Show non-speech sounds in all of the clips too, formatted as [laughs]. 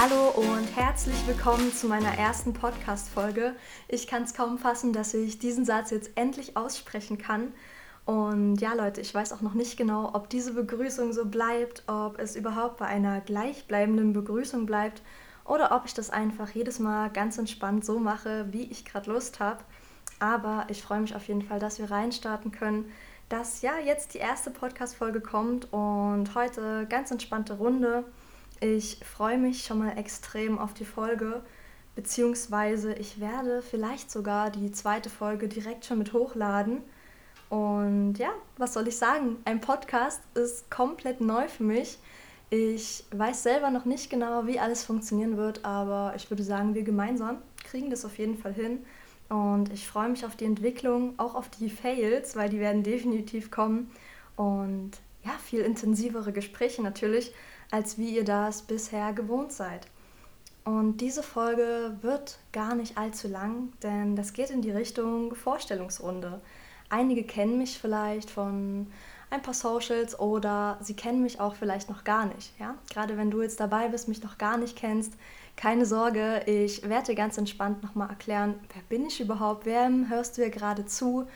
Hallo und herzlich willkommen zu meiner ersten Podcast-Folge. Ich kann es kaum fassen, dass ich diesen Satz jetzt endlich aussprechen kann. Und ja, Leute, ich weiß auch noch nicht genau, ob diese Begrüßung so bleibt, ob es überhaupt bei einer gleichbleibenden Begrüßung bleibt oder ob ich das einfach jedes Mal ganz entspannt so mache, wie ich gerade Lust habe. Aber ich freue mich auf jeden Fall, dass wir reinstarten können, dass ja jetzt die erste Podcast-Folge kommt und heute ganz entspannte Runde. Ich freue mich schon mal extrem auf die Folge, beziehungsweise ich werde vielleicht sogar die zweite Folge direkt schon mit hochladen. Und ja, was soll ich sagen? Ein Podcast ist komplett neu für mich. Ich weiß selber noch nicht genau, wie alles funktionieren wird, aber ich würde sagen, wir gemeinsam kriegen das auf jeden Fall hin. Und ich freue mich auf die Entwicklung, auch auf die Fails, weil die werden definitiv kommen. Und ja, viel intensivere Gespräche natürlich als wie ihr das bisher gewohnt seid. Und diese Folge wird gar nicht allzu lang, denn das geht in die Richtung Vorstellungsrunde. Einige kennen mich vielleicht von ein paar Socials oder sie kennen mich auch vielleicht noch gar nicht. Ja? Gerade wenn du jetzt dabei bist, mich noch gar nicht kennst, keine Sorge, ich werde dir ganz entspannt nochmal erklären, wer bin ich überhaupt, wem hörst du hier gerade zu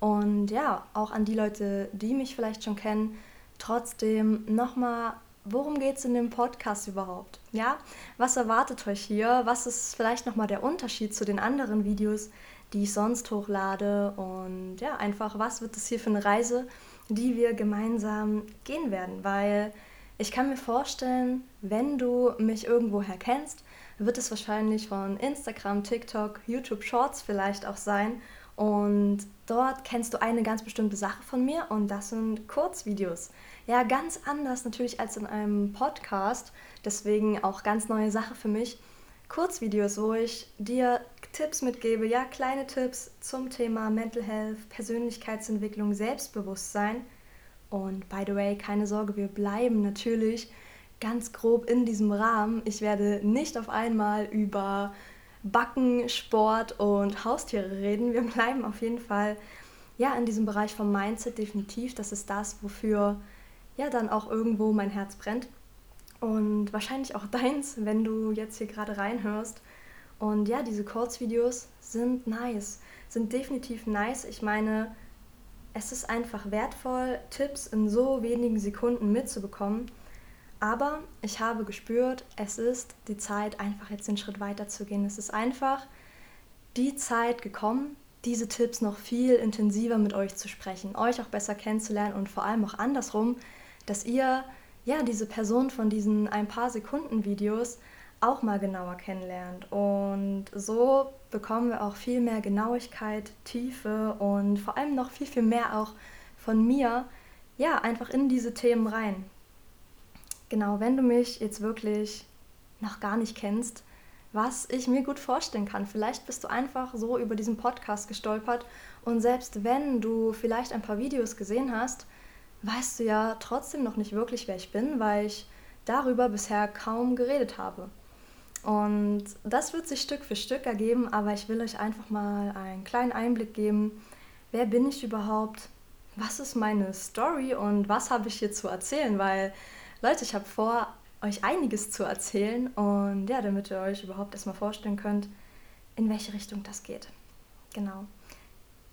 und ja, auch an die Leute, die mich vielleicht schon kennen, trotzdem nochmal worum geht es in dem Podcast überhaupt? Ja, was erwartet euch hier? Was ist vielleicht nochmal der Unterschied zu den anderen Videos, die ich sonst hochlade? Und ja, einfach, was wird es hier für eine Reise, die wir gemeinsam gehen werden? Weil ich kann mir vorstellen, wenn du mich irgendwoher kennst, wird es wahrscheinlich von Instagram, TikTok, YouTube Shorts vielleicht auch sein. Und dort kennst du eine ganz bestimmte Sache von mir und das sind Kurzvideos. Ja, ganz anders natürlich als in einem Podcast. Deswegen auch ganz neue Sache für mich. Kurzvideos, wo ich dir Tipps mitgebe, ja, kleine Tipps zum Thema Mental Health, Persönlichkeitsentwicklung, Selbstbewusstsein. Und by the way, keine Sorge, wir bleiben natürlich ganz grob in diesem Rahmen. Ich werde nicht auf einmal über Backen, Sport und Haustiere reden. Wir bleiben auf jeden Fall ja in diesem Bereich vom Mindset definitiv. Das ist das, wofür ja dann auch irgendwo mein Herz brennt. Und wahrscheinlich auch [laughs] deins, wenn du jetzt hier gerade reinhörst. Und ja, diese Kurzvideos sind nice, sind definitiv nice. Ich meine, es ist einfach wertvoll, Tipps in so wenigen Sekunden mitzubekommen. Aber ich habe gespürt, es ist die Zeit, einfach jetzt den Schritt weiter zu gehen. Es ist einfach die Zeit gekommen, diese Tipps noch viel intensiver mit euch zu sprechen, euch auch besser kennenzulernen und vor allem auch andersrum, dass ihr ja diese Person von diesen ein paar Sekunden Videos auch mal genauer kennenlernt. Und so bekommen wir auch viel mehr Genauigkeit, Tiefe und vor allem noch viel, viel mehr auch von mir, ja, einfach in diese Themen rein. Genau, wenn du mich jetzt wirklich noch gar nicht kennst, was ich mir gut vorstellen kann. Vielleicht bist du einfach so über diesen Podcast gestolpert und selbst wenn du vielleicht ein paar Videos gesehen hast, weißt du ja trotzdem noch nicht wirklich, wer ich bin, weil ich darüber bisher kaum geredet habe. Und das wird sich Stück für Stück ergeben, aber ich will euch einfach mal einen kleinen Einblick geben, wer bin ich überhaupt, was ist meine Story und was habe ich hier zu erzählen, weil Leute, ich habe vor, euch einiges zu erzählen und ja, damit ihr euch überhaupt erstmal vorstellen könnt, in welche Richtung das geht. Genau.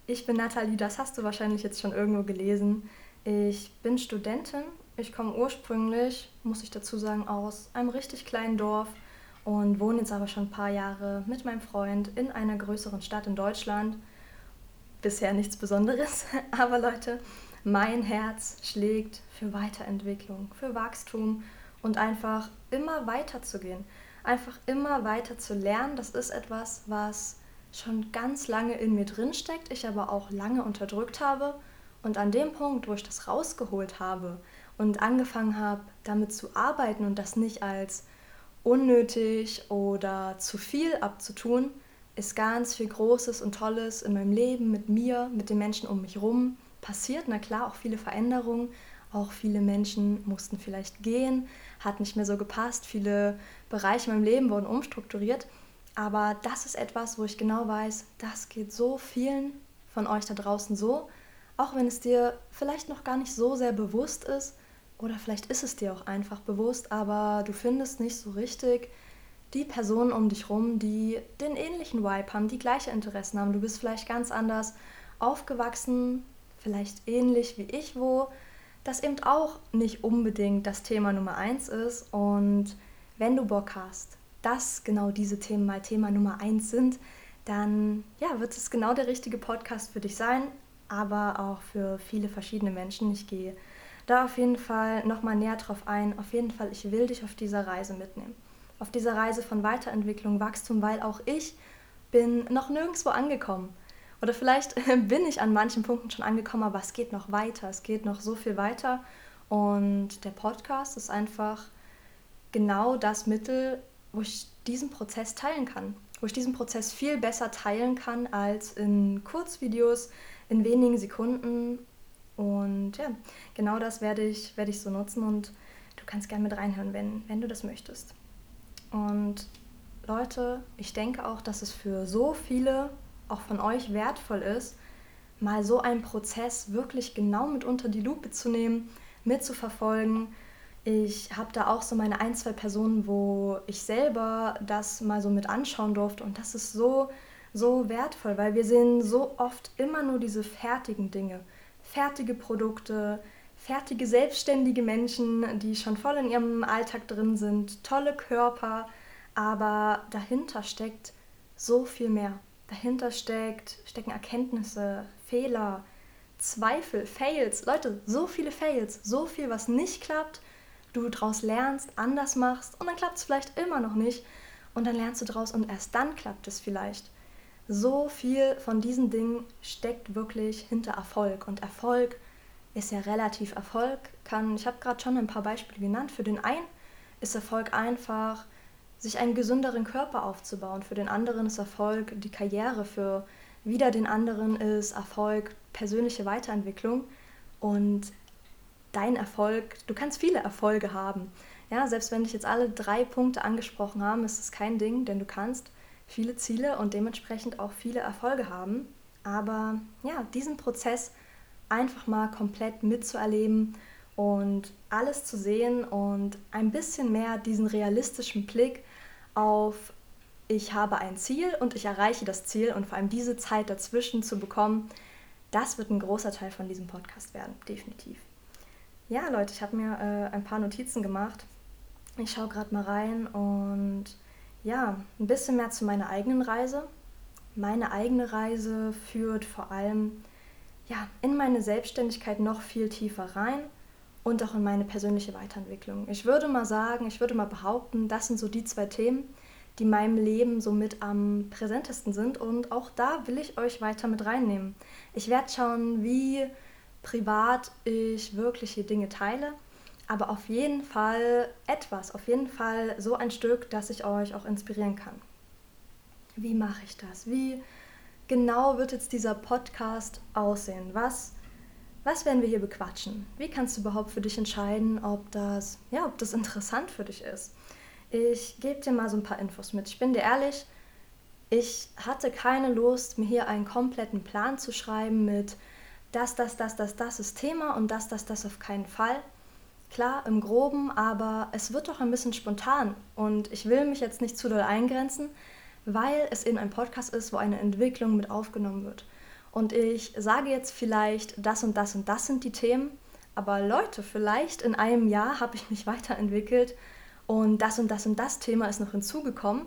Ich bin Nathalie, das hast du wahrscheinlich jetzt schon irgendwo gelesen. Ich bin Studentin. Ich komme ursprünglich, muss ich dazu sagen, aus einem richtig kleinen Dorf und wohne jetzt aber schon ein paar Jahre mit meinem Freund in einer größeren Stadt in Deutschland. Bisher nichts Besonderes, [laughs] aber Leute, mein Herz schlägt für Weiterentwicklung, für Wachstum und einfach immer weiter zu gehen. Einfach immer weiter zu lernen, das ist etwas, was schon ganz lange in mir drin steckt, ich aber auch lange unterdrückt habe. Und an dem Punkt, wo ich das rausgeholt habe und angefangen habe, damit zu arbeiten und das nicht als unnötig oder zu viel abzutun, ist ganz viel Großes und Tolles in meinem Leben, mit mir, mit den Menschen um mich herum passiert. Na klar, auch viele Veränderungen, auch viele Menschen mussten vielleicht gehen, hat nicht mehr so gepasst, viele Bereiche in meinem Leben wurden umstrukturiert. Aber das ist etwas, wo ich genau weiß, das geht so vielen von euch da draußen so auch wenn es dir vielleicht noch gar nicht so sehr bewusst ist oder vielleicht ist es dir auch einfach bewusst, aber du findest nicht so richtig die Personen um dich rum, die den ähnlichen Vibe haben, die gleiche Interessen haben. Du bist vielleicht ganz anders aufgewachsen, vielleicht ähnlich wie ich, wo das eben auch nicht unbedingt das Thema Nummer eins ist. Und wenn du Bock hast, dass genau diese Themen mal Thema Nummer eins sind, dann ja, wird es genau der richtige Podcast für dich sein, aber auch für viele verschiedene Menschen. Ich gehe da auf jeden Fall nochmal näher drauf ein. Auf jeden Fall, ich will dich auf dieser Reise mitnehmen. Auf dieser Reise von Weiterentwicklung, Wachstum, weil auch ich bin noch nirgendwo angekommen. Oder vielleicht [laughs] bin ich an manchen Punkten schon angekommen, aber es geht noch weiter. Es geht noch so viel weiter. Und der Podcast ist einfach genau das Mittel, wo ich diesen Prozess teilen kann. Wo ich diesen Prozess viel besser teilen kann als in Kurzvideos, in wenigen Sekunden. Und ja, genau das werde ich, werde ich so nutzen und du kannst gerne mit reinhören, wenn, wenn du das möchtest. Und Leute, ich denke auch, dass es für so viele, auch von euch, wertvoll ist, mal so einen Prozess wirklich genau mit unter die Lupe zu nehmen, mitzuverfolgen. Ich habe da auch so meine ein, zwei Personen, wo ich selber das mal so mit anschauen durfte und das ist so, so wertvoll, weil wir sehen so oft immer nur diese fertigen Dinge, fertige Produkte, fertige, selbstständige Menschen, die schon voll in ihrem Alltag drin sind, tolle Körper, aber dahinter steckt so viel mehr. Dahinter steckt, stecken Erkenntnisse, Fehler, Zweifel, Fails. Leute, so viele Fails, so viel, was nicht klappt, du daraus lernst, anders machst und dann klappt es vielleicht immer noch nicht. Und dann lernst du daraus und erst dann klappt es vielleicht. So viel von diesen Dingen steckt wirklich hinter Erfolg. Und Erfolg ist ja relativ Erfolg. Kann, ich habe gerade schon ein paar Beispiele genannt, für den einen ist Erfolg einfach, sich einen gesünderen Körper aufzubauen, für den anderen ist Erfolg die Karriere, für wieder den anderen ist Erfolg persönliche Weiterentwicklung und dein Erfolg, du kannst viele Erfolge haben. Ja, selbst wenn ich jetzt alle drei Punkte angesprochen habe, ist es kein Ding, denn du kannst viele Ziele und dementsprechend auch viele Erfolge haben. Aber ja, diesen Prozess einfach mal komplett mitzuerleben und alles zu sehen und ein bisschen mehr diesen realistischen Blick auf, ich habe ein Ziel und ich erreiche das Ziel und vor allem diese Zeit dazwischen zu bekommen, das wird ein großer Teil von diesem Podcast werden, definitiv. Ja, Leute, ich habe mir äh, ein paar Notizen gemacht. Ich schaue gerade mal rein und ja, ein bisschen mehr zu meiner eigenen Reise. Meine eigene Reise führt vor allem ja, in meine Selbstständigkeit noch viel tiefer rein und auch in meine persönliche Weiterentwicklung. Ich würde mal sagen, ich würde mal behaupten, das sind so die zwei Themen, die meinem Leben somit am präsentesten sind und auch da will ich euch weiter mit reinnehmen. Ich werde schauen, wie privat ich wirklich die Dinge teile, aber auf jeden Fall etwas, auf jeden Fall so ein Stück, das ich euch auch inspirieren kann. Wie mache ich das? Wie genau wird jetzt dieser Podcast aussehen? Was, was werden wir hier bequatschen? Wie kannst du überhaupt für dich entscheiden, ob das, ja, ob das interessant für dich ist? Ich gebe dir mal so ein paar Infos mit. Ich bin dir ehrlich, ich hatte keine Lust, mir hier einen kompletten Plan zu schreiben mit das, das, das, das, das ist Thema und das, das, das auf keinen Fall. Klar, im groben, aber es wird doch ein bisschen spontan und ich will mich jetzt nicht zu doll eingrenzen, weil es eben ein Podcast ist, wo eine Entwicklung mit aufgenommen wird. Und ich sage jetzt vielleicht, das und das und das sind die Themen, aber Leute, vielleicht in einem Jahr habe ich mich [laughs] weiterentwickelt und das und das und das Thema ist noch hinzugekommen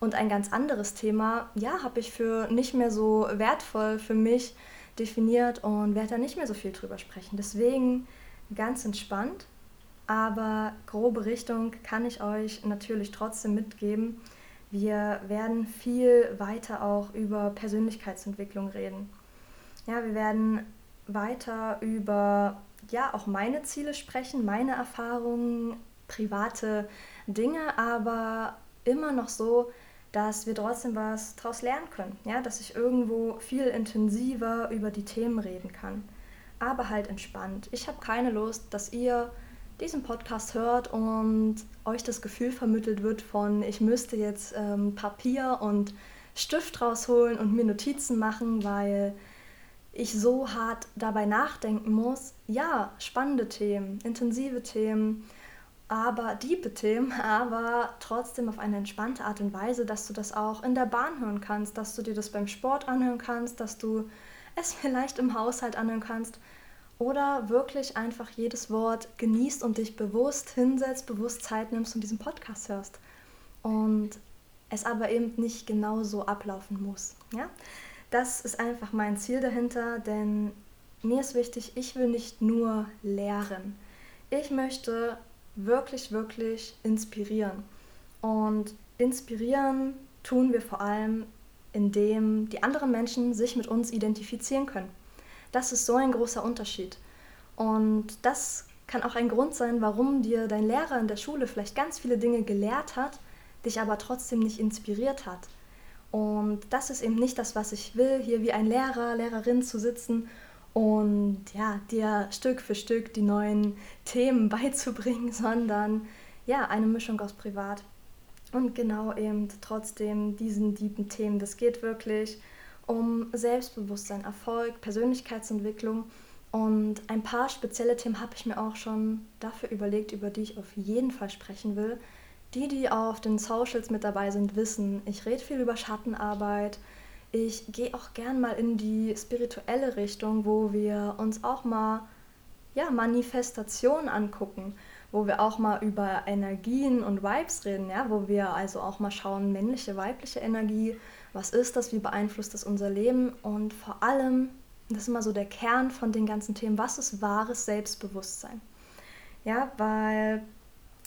und ein ganz anderes Thema, ja, habe ich für nicht mehr so wertvoll für mich definiert und werde da nicht mehr so viel drüber sprechen. Deswegen ganz entspannt, aber grobe Richtung kann ich euch natürlich trotzdem mitgeben. Wir werden viel weiter auch über Persönlichkeitsentwicklung reden. Ja, wir werden weiter über ja auch meine Ziele sprechen, meine Erfahrungen, private Dinge, aber immer noch so, dass wir trotzdem was daraus lernen können. Ja, dass ich irgendwo viel intensiver über die Themen reden kann. Aber halt entspannt. Ich habe keine Lust, dass ihr diesen Podcast hört und euch das Gefühl vermittelt wird von, ich müsste jetzt ähm, Papier und Stift rausholen und mir Notizen machen, weil ich so hart dabei nachdenken muss. Ja, spannende Themen, intensive Themen, aber diepe Themen, [laughs] aber trotzdem auf eine entspannte Art und Weise, dass du das auch in der Bahn hören kannst, dass du dir das beim Sport anhören kannst, dass du es [laughs] vielleicht im Haushalt anhören kannst oder wirklich einfach jedes Wort genießt und dich bewusst hinsetzt, bewusst Zeit nimmst und diesen Podcast hörst. Und es aber eben nicht genau so ablaufen muss. Ja? Das ist einfach mein Ziel dahinter, denn mir ist wichtig, ich will nicht nur lehren. Ich möchte wirklich, wirklich inspirieren. Und inspirieren tun wir vor allem, indem die anderen Menschen sich mit uns identifizieren können. Das ist so ein großer Unterschied. Und das kann auch ein Grund sein, warum dir dein Lehrer in der Schule vielleicht ganz viele Dinge gelehrt hat, dich aber trotzdem nicht inspiriert hat. Und das ist eben nicht das, was ich will, hier wie ein Lehrer, Lehrerin zu sitzen und ja, dir Stück für Stück die neuen Themen [laughs] beizubringen, sondern ja, eine Mischung aus privat und genau eben trotzdem diesen tiefen Themen. Das geht wirklich um Selbstbewusstsein, Erfolg, Persönlichkeitsentwicklung und ein paar spezielle Themen habe ich mir auch schon dafür überlegt, über die ich auf jeden Fall sprechen will. Die, die auf den Socials mit dabei sind, wissen, ich rede viel über Schattenarbeit, ich gehe auch gern mal in die spirituelle Richtung, wo wir uns auch mal ja, Manifestation angucken, wo wir auch mal über Energien und Vibes reden, ja, wo wir also auch mal schauen, männliche, weibliche Energie, was ist das, wie beeinflusst das unser Leben und vor allem, das ist immer so der Kern von den ganzen Themen, was ist wahres Selbstbewusstsein? Ja, weil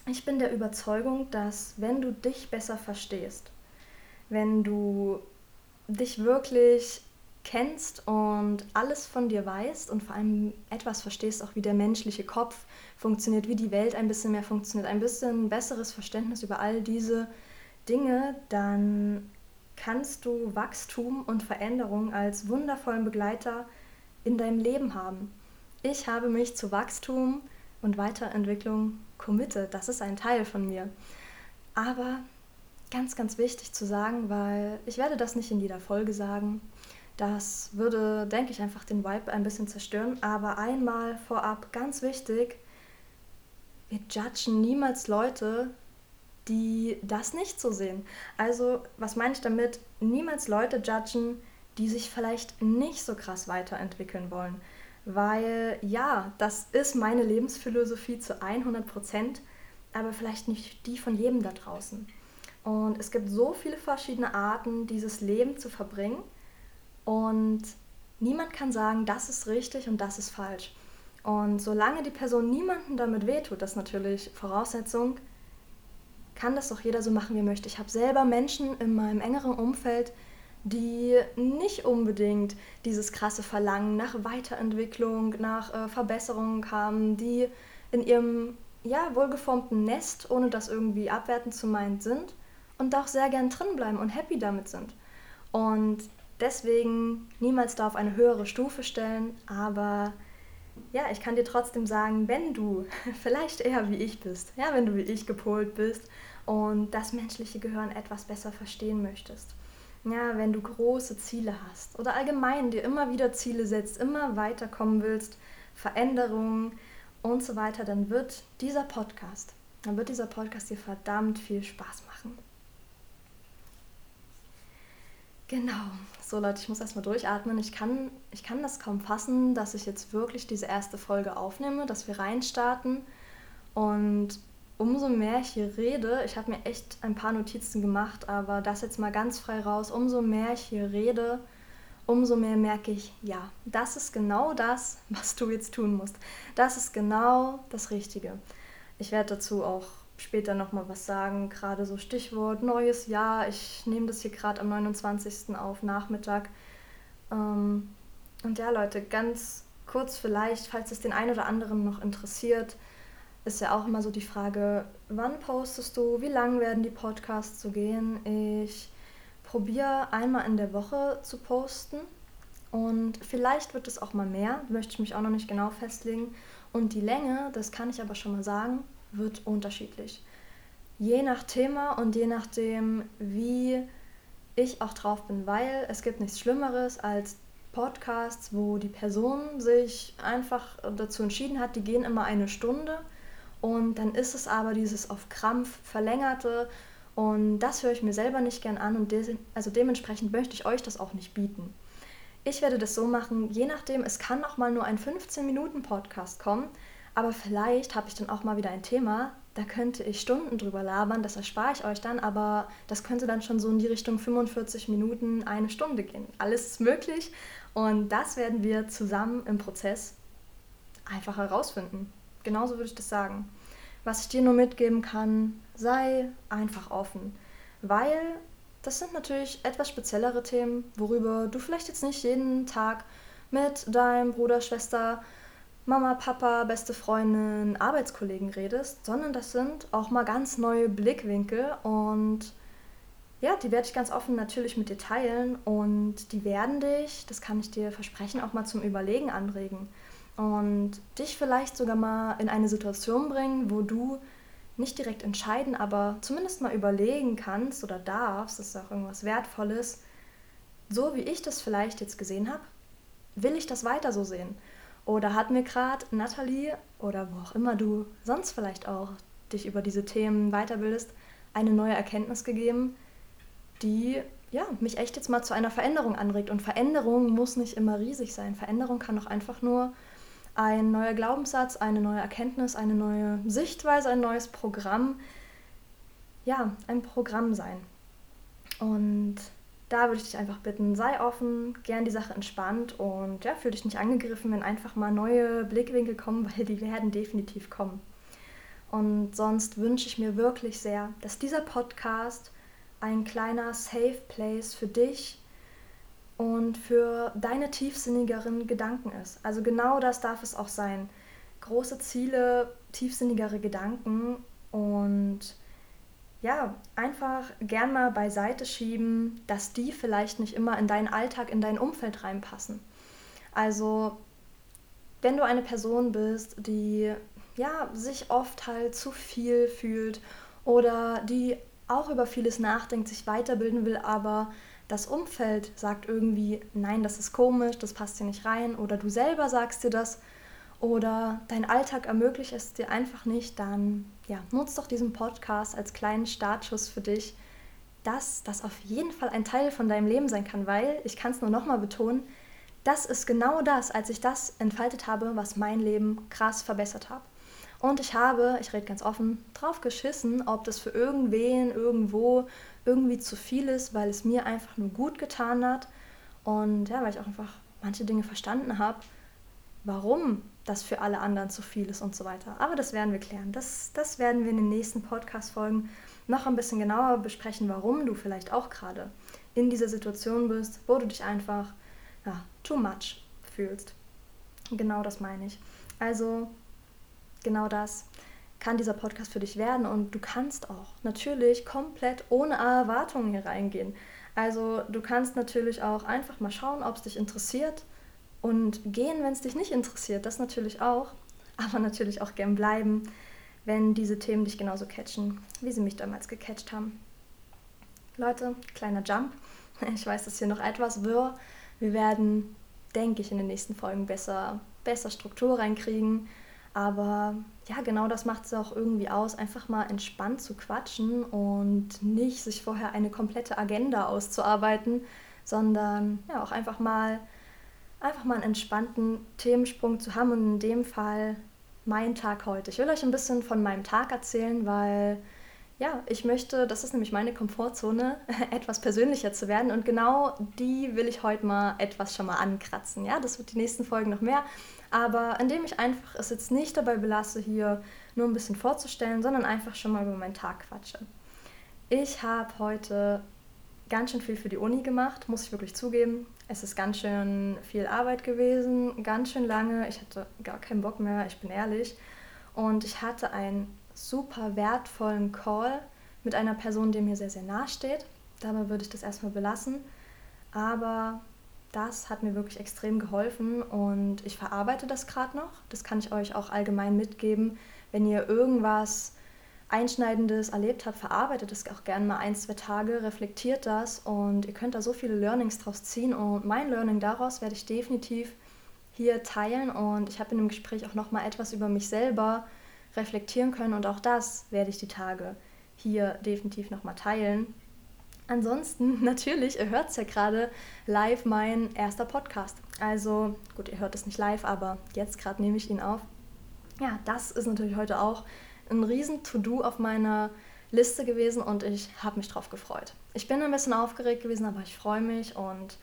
ich bin der Überzeugung, dass wenn du dich besser verstehst, wenn du dich wirklich kennst und alles von dir weißt und vor allem etwas verstehst, auch wie der menschliche Kopf funktioniert, wie die Welt ein bisschen mehr funktioniert, ein bisschen besseres Verständnis über all diese Dinge, dann kannst du Wachstum und Veränderung als wundervollen Begleiter in deinem Leben haben. Ich habe mich zu Wachstum und Weiterentwicklung committed. Das ist ein Teil von mir. Aber ganz, ganz wichtig zu sagen, weil ich werde das nicht in jeder Folge sagen. Das würde, denke ich, einfach den Vibe ein bisschen zerstören. Aber einmal vorab, ganz wichtig, wir judgen niemals Leute, die das nicht so sehen. Also, was meine ich damit? Niemals Leute judgen, die sich vielleicht nicht so krass weiterentwickeln wollen. Weil ja, das ist meine Lebensphilosophie zu 100 Prozent, aber vielleicht nicht die von jedem da draußen. Und es gibt so viele verschiedene Arten, dieses Leben zu verbringen. Und niemand kann sagen, das ist richtig und das ist falsch. Und solange die Person niemandem damit wehtut, das ist natürlich Voraussetzung, kann das doch jeder so machen, wie er möchte. Ich habe selber Menschen in meinem engeren Umfeld, die nicht unbedingt dieses krasse Verlangen nach Weiterentwicklung, nach äh, Verbesserungen haben, die in ihrem ja, wohlgeformten Nest, ohne das irgendwie abwertend zu meinen, sind und auch sehr gern drin bleiben und happy damit sind. Und deswegen niemals da auf eine höhere Stufe stellen, aber ja, ich kann dir trotzdem sagen, wenn du [laughs] vielleicht eher wie ich bist, ja, wenn du wie ich gepolt bist und das menschliche Gehirn etwas besser verstehen möchtest, ja, wenn du große Ziele hast oder allgemein dir immer wieder Ziele setzt, immer weiterkommen willst, Veränderungen und so weiter, dann wird dieser Podcast, dann wird dieser Podcast dir verdammt viel Spaß machen. Genau. So Leute, ich muss erstmal durchatmen. Ich kann, ich kann das kaum fassen, dass ich jetzt wirklich diese erste Folge aufnehme, dass wir reinstarten. Und umso mehr ich hier rede, ich habe mir echt ein paar Notizen gemacht, aber das jetzt mal ganz frei raus, umso mehr ich hier rede, umso mehr merke ich, ja, das ist genau das, [laughs] was du jetzt tun musst. Das ist genau das Richtige. Ich werde dazu auch später nochmal was sagen. Gerade so Stichwort neues Jahr. Ich nehme das hier gerade am 29. auf Nachmittag. Ähm, und ja, Leute, ganz kurz vielleicht, falls es den einen oder anderen noch interessiert, ist ja auch immer so die Frage, wann postest du, wie lang werden die Podcasts so gehen? Ich probiere einmal in der Woche zu posten und vielleicht wird es auch mal mehr, möchte ich mich auch noch nicht genau festlegen. Und die Länge, das kann ich aber schon mal sagen, wird unterschiedlich. Je nach Thema und je nachdem, wie ich auch drauf bin, weil es gibt nichts Schlimmeres als Podcasts, wo die Person sich einfach dazu entschieden hat, die gehen immer eine Stunde und dann ist es aber dieses auf Krampf verlängerte und das höre ich mir selber nicht gern an und de also dementsprechend möchte ich euch das auch nicht bieten. Ich werde das so machen, je nachdem, es kann auch mal nur ein 15-Minuten-Podcast kommen, aber vielleicht habe ich dann auch mal wieder ein Thema, da könnte ich Stunden drüber labern, das erspare ich euch dann, aber das könnte dann schon so in die Richtung 45 Minuten, eine Stunde gehen. Alles ist möglich und das werden wir zusammen im Prozess einfach herausfinden. Genauso würde ich das sagen. Was ich dir nur mitgeben kann, sei einfach offen, weil das sind natürlich etwas speziellere Themen, worüber du vielleicht jetzt nicht jeden Tag mit deinem Bruder, Schwester, Mama, Papa, beste Freundin, Arbeitskollegen redest, sondern das sind auch mal ganz neue Blickwinkel und ja, die werde ich ganz offen natürlich mit dir teilen und die werden dich, das kann ich dir versprechen, auch mal zum Überlegen anregen und dich vielleicht sogar mal in eine Situation bringen, wo du nicht direkt entscheiden, aber zumindest mal überlegen kannst oder darfst, das ist auch irgendwas Wertvolles, so wie ich das vielleicht jetzt gesehen habe, will ich das weiter so sehen? Oder hat mir gerade Nathalie oder wo auch immer du sonst vielleicht auch dich über diese Themen weiterbildest, eine neue Erkenntnis gegeben, die ja, mich echt jetzt mal zu einer Veränderung anregt. Und Veränderung muss nicht immer riesig sein. Veränderung kann auch einfach nur ein neuer Glaubenssatz, eine neue Erkenntnis, eine neue Sichtweise, ein neues Programm, ja, ein Programm sein. Und da würde ich dich einfach bitten, sei offen, gern die Sache entspannt und ja, fühl dich nicht angegriffen, wenn einfach mal neue Blickwinkel kommen, [laughs] weil die werden definitiv kommen. Und sonst wünsche ich mir wirklich sehr, dass dieser Podcast ein kleiner Safe Place für dich und für deine tiefsinnigeren Gedanken ist. Also genau das darf es auch sein. Große Ziele, tiefsinnigere Gedanken und ja, einfach gern mal beiseite schieben, dass die vielleicht nicht immer in deinen Alltag, in dein Umfeld reinpassen. Also, wenn du eine Person bist, die ja, sich oft halt zu viel fühlt oder die auch über vieles nachdenkt, sich weiterbilden will, aber das Umfeld sagt irgendwie, nein, das ist komisch, das passt dir nicht rein, oder du selber sagst dir das, oder dein Alltag ermöglicht es dir einfach nicht, dann ja, nutz doch diesen Podcast als kleinen Startschuss für dich, dass das auf jeden Fall ein Teil von deinem Leben sein kann, weil, ich kann es nur nochmal betonen, das ist genau das, als ich das entfaltet habe, was mein Leben krass verbessert hat. Und ich habe, ich rede ganz offen, drauf geschissen, ob das für irgendwen, irgendwo, irgendwie zu viel ist, weil es mir einfach nur gut getan hat. Und ja, weil ich auch einfach manche Dinge verstanden habe, warum das für alle anderen zu viel ist und so weiter. Aber das werden wir klären. Das, das werden wir in den nächsten Podcast-Folgen noch ein bisschen genauer besprechen, warum du vielleicht auch gerade in dieser Situation bist, wo du dich einfach ja, too much fühlst. Genau das meine ich. Also genau das kann dieser Podcast für dich werden und du kannst auch natürlich komplett ohne Erwartungen hier reingehen. Also du kannst natürlich auch einfach mal schauen, ob es dich interessiert und gehen, wenn es dich nicht interessiert, das natürlich auch, [laughs] aber natürlich auch gern bleiben, wenn diese Themen dich genauso catchen, wie sie mich damals gecatcht haben. Leute, kleiner Jump. [laughs] Ich weiß, dass hier noch etwas wirr. Wir werden, denke ich, in den nächsten Folgen besser, besser Struktur reinkriegen aber ja, genau das macht es auch irgendwie aus, einfach mal entspannt zu quatschen und nicht sich vorher eine komplette Agenda auszuarbeiten, sondern ja auch einfach mal einfach mal einen entspannten Themensprung zu haben und in dem Fall mein Tag heute. Ich will euch ein bisschen von meinem Tag erzählen, weil ja, ich möchte, das ist nämlich meine Komfortzone, [laughs] etwas persönlicher zu werden und genau die will ich heute mal etwas schon mal ankratzen. Ja, das wird die nächsten Folgen noch mehr, aber indem ich einfach es jetzt nicht dabei belasse, hier nur ein bisschen vorzustellen, sondern einfach schon mal über meinen Tag quatsche. Ich habe heute ganz schön viel für die Uni gemacht, muss ich wirklich zugeben. Es ist ganz schön viel Arbeit gewesen, ganz schön lange. Ich hatte gar keinen Bock mehr, ich bin ehrlich. Und ich hatte einen super wertvollen Call mit einer Person, die mir sehr, sehr nahe steht. Dabei würde ich das erstmal belassen. Aber das hat mir wirklich extrem geholfen und ich verarbeite das gerade noch. Das kann ich euch auch allgemein mitgeben. Wenn ihr irgendwas Einschneidendes erlebt habt, verarbeitet es auch gerne mal ein, zwei Tage, reflektiert das und ihr könnt da so viele Learnings draus ziehen und mein Learning daraus werde ich definitiv hier teilen und ich habe in dem Gespräch auch noch mal etwas über mich selber reflektieren können und auch das werde ich die Tage hier definitiv nochmal teilen. Ansonsten, [laughs] natürlich, ihr hört es ja gerade live mein erster Podcast. Also, gut, ihr hört es nicht live, aber jetzt gerade nehme ich ihn auf. Ja, das ist natürlich heute auch ein riesen To-Do auf meiner Liste gewesen und ich habe mich drauf gefreut. Ich bin ein bisschen aufgeregt gewesen, aber ich freue mich und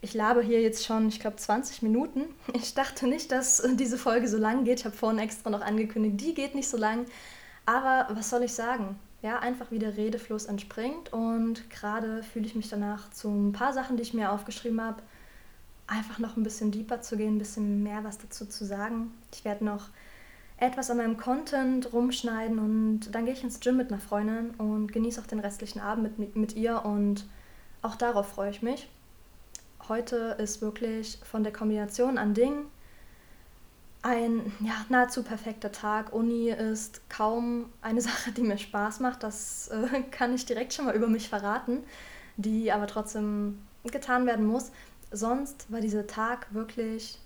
ich labe hier jetzt schon, ich glaube, 20 Minuten. [laughs] Ich dachte nicht, dass diese Folge so lang geht. Ich habe vorhin extra noch angekündigt, die geht nicht so lang. Aber was soll ich sagen? Ja, einfach wie der Redefluss entspringt und gerade fühle ich mich danach zu ein paar Sachen, die ich mir aufgeschrieben habe, einfach noch ein bisschen deeper zu gehen, ein bisschen mehr was dazu zu sagen. Ich werde noch etwas an meinem Content rumschneiden und dann gehe ich ins Gym mit einer Freundin und genieße auch den restlichen Abend mit, mit ihr und auch darauf freue ich mich. Heute ist wirklich von der Kombination an Dingen ein ja, nahezu perfekter Tag. Uni ist kaum eine [laughs] Sache, die mir Spaß macht. Das äh, kann ich direkt schon mal über mich verraten, die aber trotzdem getan werden muss. Sonst war dieser Tag wirklich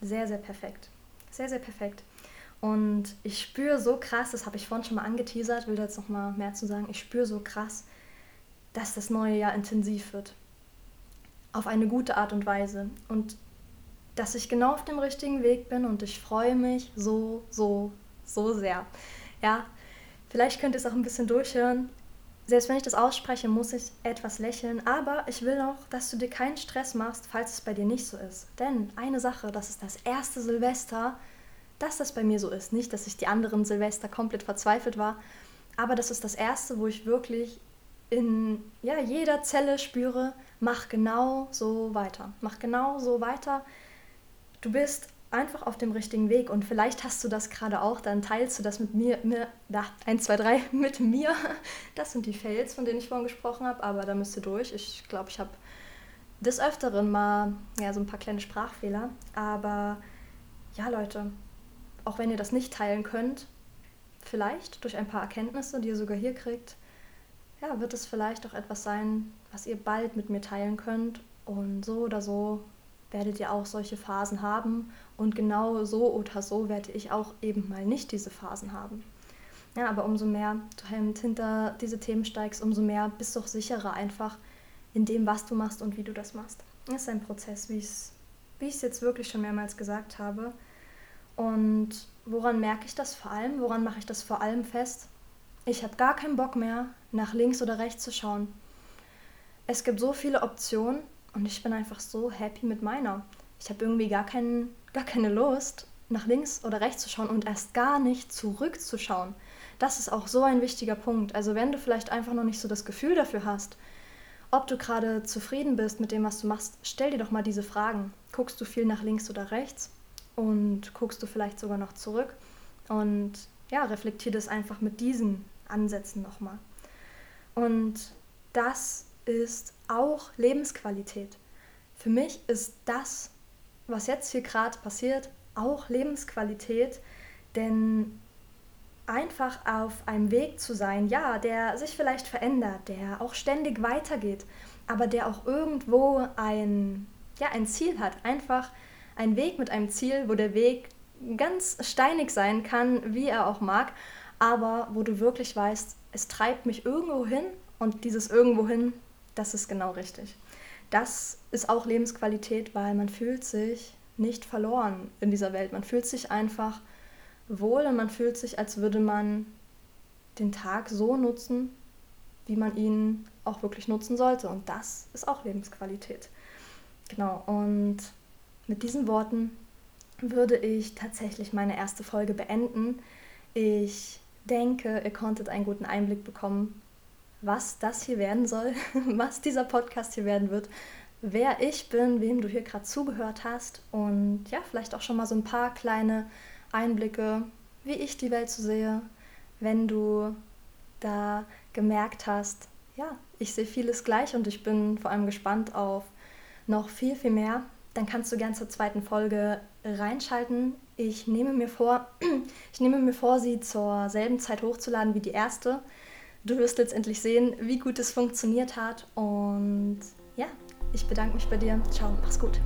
sehr, sehr perfekt. Sehr, sehr perfekt. Und ich spüre so krass, das habe ich vorhin schon mal angeteasert, will da jetzt noch mal mehr zu sagen, ich spüre so krass, dass das neue Jahr intensiv wird. Auf eine gute Art und Weise. Und dass ich genau auf dem richtigen Weg bin und ich freue mich so, so, so sehr. Ja, vielleicht könnt ihr es auch ein bisschen durchhören. Selbst wenn ich das ausspreche, muss ich etwas lächeln, aber ich will auch, dass du dir keinen Stress machst, falls es bei dir nicht so ist. Denn eine Sache, das ist das erste Silvester, dass das bei mir so ist. Nicht, dass ich die anderen Silvester komplett verzweifelt war, aber das ist das erste, wo ich wirklich in ja, jeder Zelle spüre, mach genau so weiter. Mach genau so weiter. Du bist einfach auf dem richtigen Weg und vielleicht hast du das gerade auch, dann teilst du das mit mir, mir da, 1, 2, 3, mit mir. Das sind die Fails, von denen ich vorhin gesprochen habe, aber da müsst ihr durch. Ich glaube, ich habe des Öfteren mal ja, so ein paar kleine Sprachfehler, aber ja, Leute, auch wenn ihr das nicht teilen könnt, vielleicht durch ein paar Erkenntnisse, die ihr sogar hier kriegt, ja, wird es vielleicht auch etwas sein, was ihr bald mit mir teilen könnt. Und so oder so werdet ihr auch solche Phasen haben. Und genau so oder so werde ich auch eben mal nicht diese Phasen haben. Ja, aber umso mehr du halt hinter diese Themen steigst, umso mehr bist du auch sicherer einfach in dem, was du machst und wie du das machst. Das ist ein Prozess, wie ich es wie jetzt wirklich schon mehrmals gesagt habe. Und woran merke ich das vor allem? Woran mache ich das vor allem fest? Ich habe gar keinen Bock mehr, nach links oder rechts zu schauen. Es gibt so viele Optionen und ich bin einfach so happy mit meiner. Ich habe irgendwie gar, kein, gar keine Lust, nach links oder rechts zu schauen und erst gar nicht zurückzuschauen. Das ist auch so ein wichtiger Punkt. Also wenn du vielleicht einfach noch nicht so das Gefühl dafür hast, ob du gerade zufrieden bist mit dem, was du machst, stell dir doch mal diese Fragen. Guckst du viel nach links oder rechts? und guckst du vielleicht sogar noch zurück und ja, reflektier das einfach mit diesen Ansätzen nochmal. Und das ist auch Lebensqualität. Für mich ist das, was jetzt hier gerade passiert, auch Lebensqualität, denn einfach auf einem Weg zu sein, ja, der sich vielleicht verändert, der auch ständig weitergeht, aber der auch irgendwo ein, ja, ein Ziel hat, einfach ein Weg mit einem Ziel, wo der Weg ganz steinig sein kann, wie er auch mag, aber wo du wirklich weißt, es treibt mich irgendwo hin und dieses irgendwo hin, das ist genau richtig. Das ist auch Lebensqualität, weil man fühlt sich nicht verloren in dieser Welt. Man fühlt sich einfach wohl und man fühlt sich, als würde man den Tag so nutzen, wie man ihn auch wirklich nutzen sollte. Und das ist auch Lebensqualität. Genau, und mit diesen Worten würde ich tatsächlich meine erste Folge beenden. Ich denke, ihr konntet einen guten Einblick bekommen, was das hier werden soll, [laughs] was dieser Podcast hier werden wird, wer ich bin, wem du hier gerade zugehört hast und ja, vielleicht auch schon mal so ein paar kleine Einblicke, wie ich die Welt so sehe, wenn du da gemerkt hast, ja, ich sehe vieles gleich und ich bin vor allem gespannt auf noch viel, viel mehr dann kannst du gern zur zweiten Folge reinschalten. Ich nehme mir vor, [clears throat] ich nehme mir vor, sie zur selben Zeit hochzuladen wie die erste. Du wirst letztendlich sehen, wie gut es funktioniert hat. Und ja, ich bedanke mich bei dir. Ciao, mach's gut.